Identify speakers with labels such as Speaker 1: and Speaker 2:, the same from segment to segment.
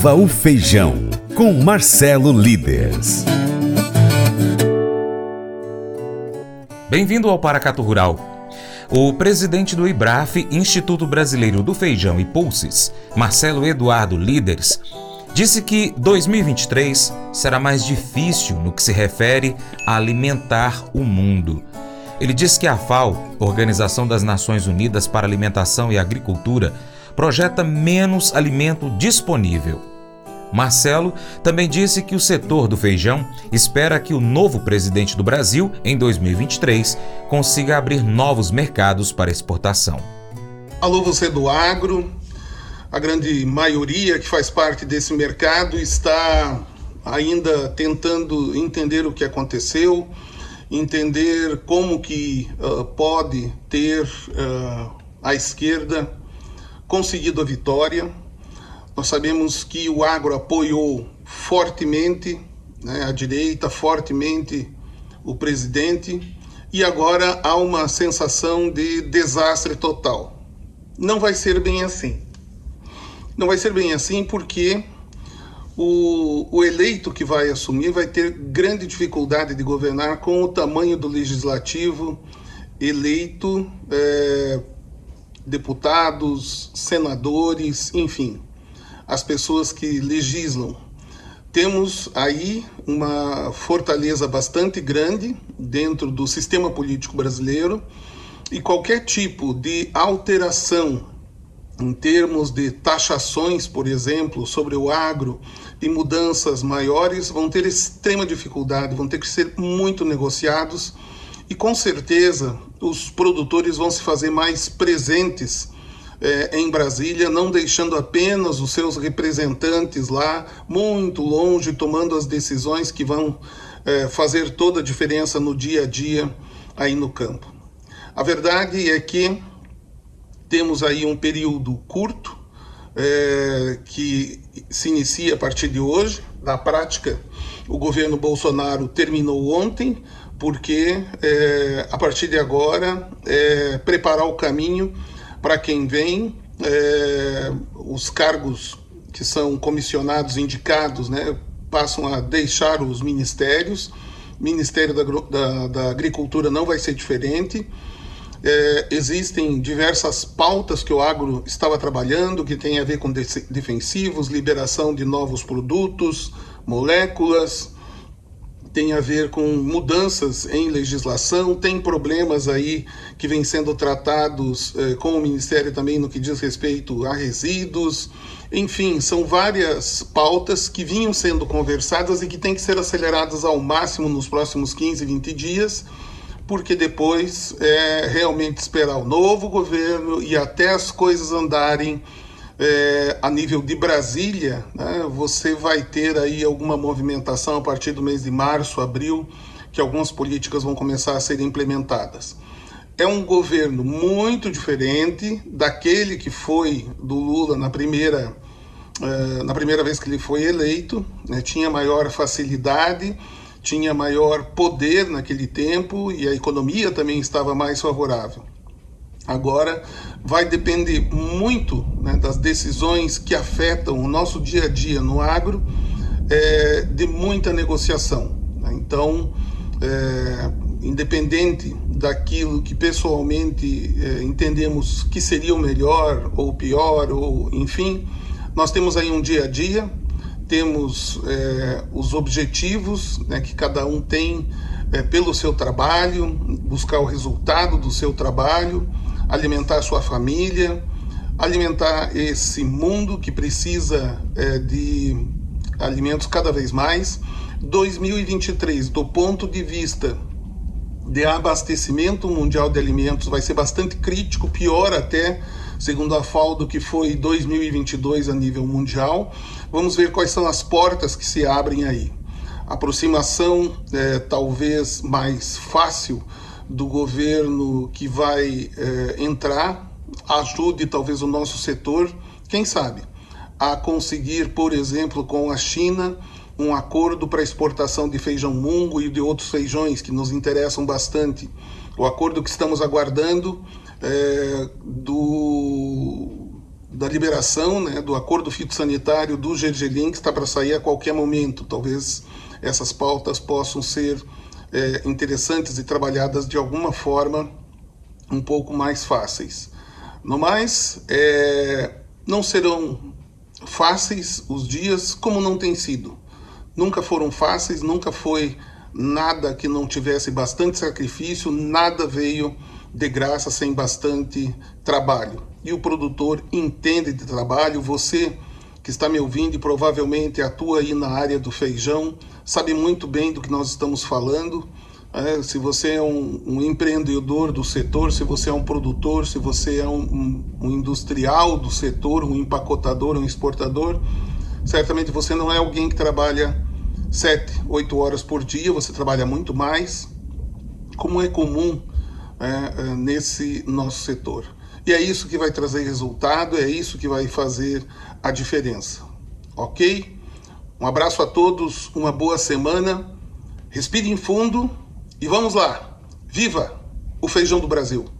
Speaker 1: Viva o Feijão, com Marcelo Líderes.
Speaker 2: Bem-vindo ao Paracato Rural. O presidente do IBRAF, Instituto Brasileiro do Feijão e Pulses, Marcelo Eduardo Líderes, disse que 2023 será mais difícil no que se refere a alimentar o mundo. Ele disse que a FAO, Organização das Nações Unidas para Alimentação e Agricultura, projeta menos alimento disponível. Marcelo também disse que o setor do feijão espera que o novo presidente do Brasil, em 2023, consiga abrir novos mercados para exportação.
Speaker 3: Alô, você do agro. A grande maioria que faz parte desse mercado está ainda tentando entender o que aconteceu, entender como que uh, pode ter uh, a esquerda conseguido a vitória. Nós sabemos que o agro apoiou fortemente né, a direita, fortemente o presidente, e agora há uma sensação de desastre total. Não vai ser bem assim. Não vai ser bem assim porque o, o, eleito que vai assumir vai ter grande dificuldade de governar com o tamanho do legislativo eleito é, deputados, senadores, enfim, as pessoas que legislam. Temos aí uma fortaleza bastante grande dentro do sistema político brasileiro e qualquer tipo de alteração em termos de taxações, por exemplo, sobre o agro e mudanças maiores vão ter extrema dificuldade, vão ter que ser muito negociados e com certeza os produtores vão se fazer mais presentes é, em Brasília, não deixando apenas os seus representantes lá muito longe, tomando as decisões que vão é, fazer toda a diferença no dia a dia aí no campo. A verdade é que temos aí um período curto é, que se inicia a partir de hoje. Na prática, o governo Bolsonaro terminou ontem, porque é, a partir de agora é, preparar o caminho para quem vem, é, os cargos que são comissionados, indicados, né, passam a deixar os ministérios. Ministério da, da, da Agricultura não vai ser diferente. É, existem diversas pautas que o agro estava trabalhando, que tem a ver com defensivos, liberação de novos produtos, moléculas, tem a ver com mudanças em legislação, tem problemas aí que vêm sendo tratados eh, com o Ministério também no que diz respeito a resíduos. Enfim, são várias pautas que vinham sendo conversadas e que têm que ser aceleradas ao máximo nos próximos 15, 20 dias, porque depois é realmente esperar o novo governo e até as coisas andarem é, a nível de Brasília, né, você vai ter aí alguma movimentação a partir do mês de março, abril, que algumas políticas vão começar a ser implementadas. É um governo muito diferente daquele que foi do Lula na primeira, é, na primeira vez que ele foi eleito, né, tinha maior facilidade, tinha maior poder naquele tempo e a economia também estava mais favorável. Agora vai depender muito né, das decisões que afetam o nosso dia a dia no agro, é, de muita negociação. Né? Então, é, independente daquilo que pessoalmente é, entendemos que seria o melhor ou pior, ou enfim, nós temos aí um dia a dia, temos é, os objetivos né, que cada um tem é, pelo seu trabalho, buscar o resultado do seu trabalho alimentar sua família, alimentar esse mundo que precisa é, de alimentos cada vez mais. 2023, do ponto de vista de abastecimento mundial de alimentos, vai ser bastante crítico, pior até, segundo a FAO, do que foi 2022 a nível mundial. Vamos ver quais são as portas que se abrem aí. Aproximação é, talvez mais fácil do governo que vai é, entrar ajude talvez o nosso setor, quem sabe, a conseguir, por exemplo, com a China, um acordo para exportação de feijão mungo e de outros feijões que nos interessam bastante. O acordo que estamos aguardando é, do da liberação né, do acordo fitossanitário do Gergelim, que está para sair a qualquer momento. Talvez essas pautas possam ser é, interessantes e trabalhadas de alguma forma um pouco mais fáceis. No mais, é, não serão fáceis os dias como não tem sido. Nunca foram fáceis, nunca foi nada que não tivesse bastante sacrifício, nada veio de graça sem bastante trabalho. E o produtor entende de trabalho, você que está me ouvindo e provavelmente atua aí na área do feijão, sabe muito bem do que nós estamos falando. É, se você é um, um, empreendedor do setor, se você é um produtor, se você é um, um, um industrial do setor, um empacotador, um exportador, certamente você não é alguém que trabalha sete, oito horas por dia, você trabalha muito mais, como é comum é, é, nesse nosso setor. E é isso que vai trazer resultado, é isso que vai fazer a diferença. Ok? Um abraço a todos, uma boa semana, respire em fundo e vamos lá! Viva o feijão do Brasil!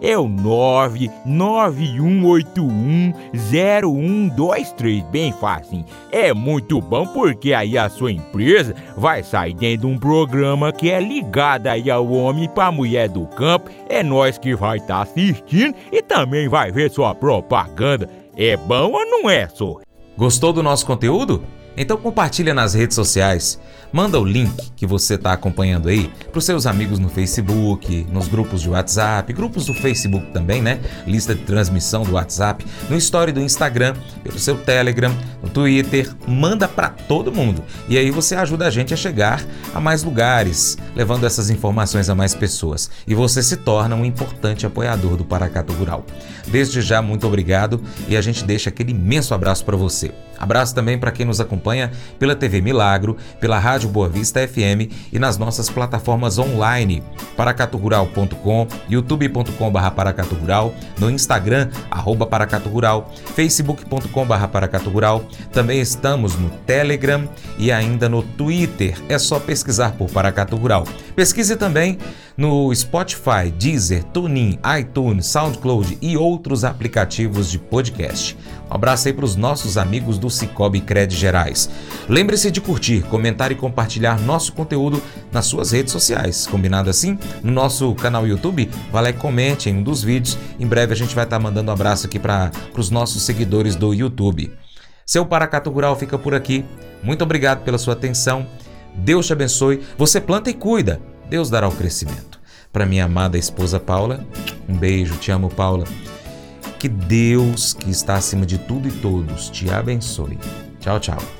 Speaker 4: é o 991810123, bem fácil. É muito bom porque aí a sua empresa vai sair dentro de um programa que é ligado aí ao homem para mulher do campo. É nós que vai estar tá assistindo e também vai ver sua propaganda. É bom ou não é, só?
Speaker 5: Gostou do nosso conteúdo? Então compartilha nas redes sociais. Manda o link que você está acompanhando aí para os seus amigos no Facebook, nos grupos de WhatsApp, grupos do Facebook também, né? Lista de transmissão do WhatsApp, no story do Instagram, pelo seu Telegram, no Twitter. Manda para todo mundo. E aí você ajuda a gente a chegar a mais lugares, levando essas informações a mais pessoas. E você se torna um importante apoiador do Paracato Rural. Desde já, muito obrigado e a gente deixa aquele imenso abraço para você. Abraço também para quem nos acompanha pela TV Milagro, pela Rádio Boa Vista FM e nas nossas plataformas online, paracaturural.com, youtube.com.br paracaturural, no Instagram, arroba paracaturural, facebook.com.br paracaturural, também estamos no Telegram e ainda no Twitter, é só pesquisar por Paracatu Rural. Pesquise também no Spotify, Deezer, TuneIn, iTunes, SoundCloud e outros aplicativos de podcast. Um abraço aí para os nossos amigos do Cicobi Cred Gerais.
Speaker 2: Sociais. Lembre-se de curtir, comentar e compartilhar nosso conteúdo nas suas redes sociais. Combinado assim? No nosso canal YouTube, vai lá e comente em um dos vídeos. Em breve a gente vai estar mandando um abraço aqui para os nossos seguidores do YouTube. Seu Paracato Rural fica por aqui. Muito obrigado pela sua atenção. Deus te abençoe. Você planta e cuida. Deus dará o crescimento. Para minha amada esposa Paula, um beijo. Te amo, Paula. Que Deus, que está acima de tudo e todos, te abençoe. Tchau, tchau.